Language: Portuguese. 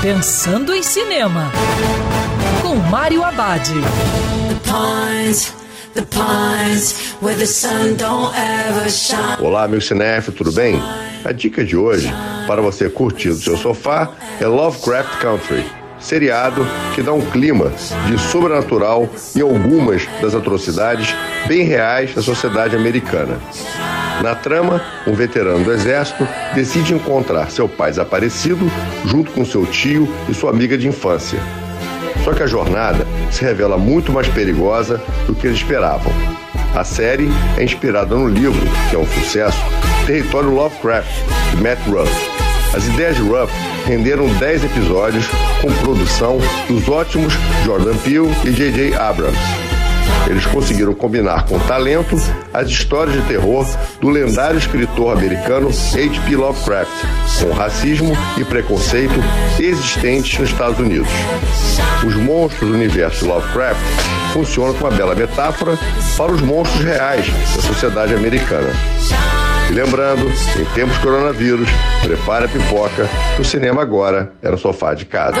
Pensando em Cinema, com Mário Abad. Olá, meu cinef, tudo bem? A dica de hoje, para você curtir do seu sofá, é Lovecraft Country, seriado que dá um clima de sobrenatural em algumas das atrocidades bem reais da sociedade americana. Na trama, um veterano do exército decide encontrar seu pai desaparecido junto com seu tio e sua amiga de infância. Só que a jornada se revela muito mais perigosa do que eles esperavam. A série é inspirada no livro, que é um sucesso, Território Lovecraft, de Matt Ruff. As ideias de Ruff renderam 10 episódios com produção dos ótimos Jordan Peele e J.J. Abrams. Eles conseguiram combinar com talento as histórias de terror do lendário escritor americano H.P. Lovecraft, com racismo e preconceito existentes nos Estados Unidos. Os monstros do universo Lovecraft funcionam como uma bela metáfora para os monstros reais da sociedade americana. E lembrando, em tempos de coronavírus, prepare a pipoca, o cinema agora era o sofá de casa.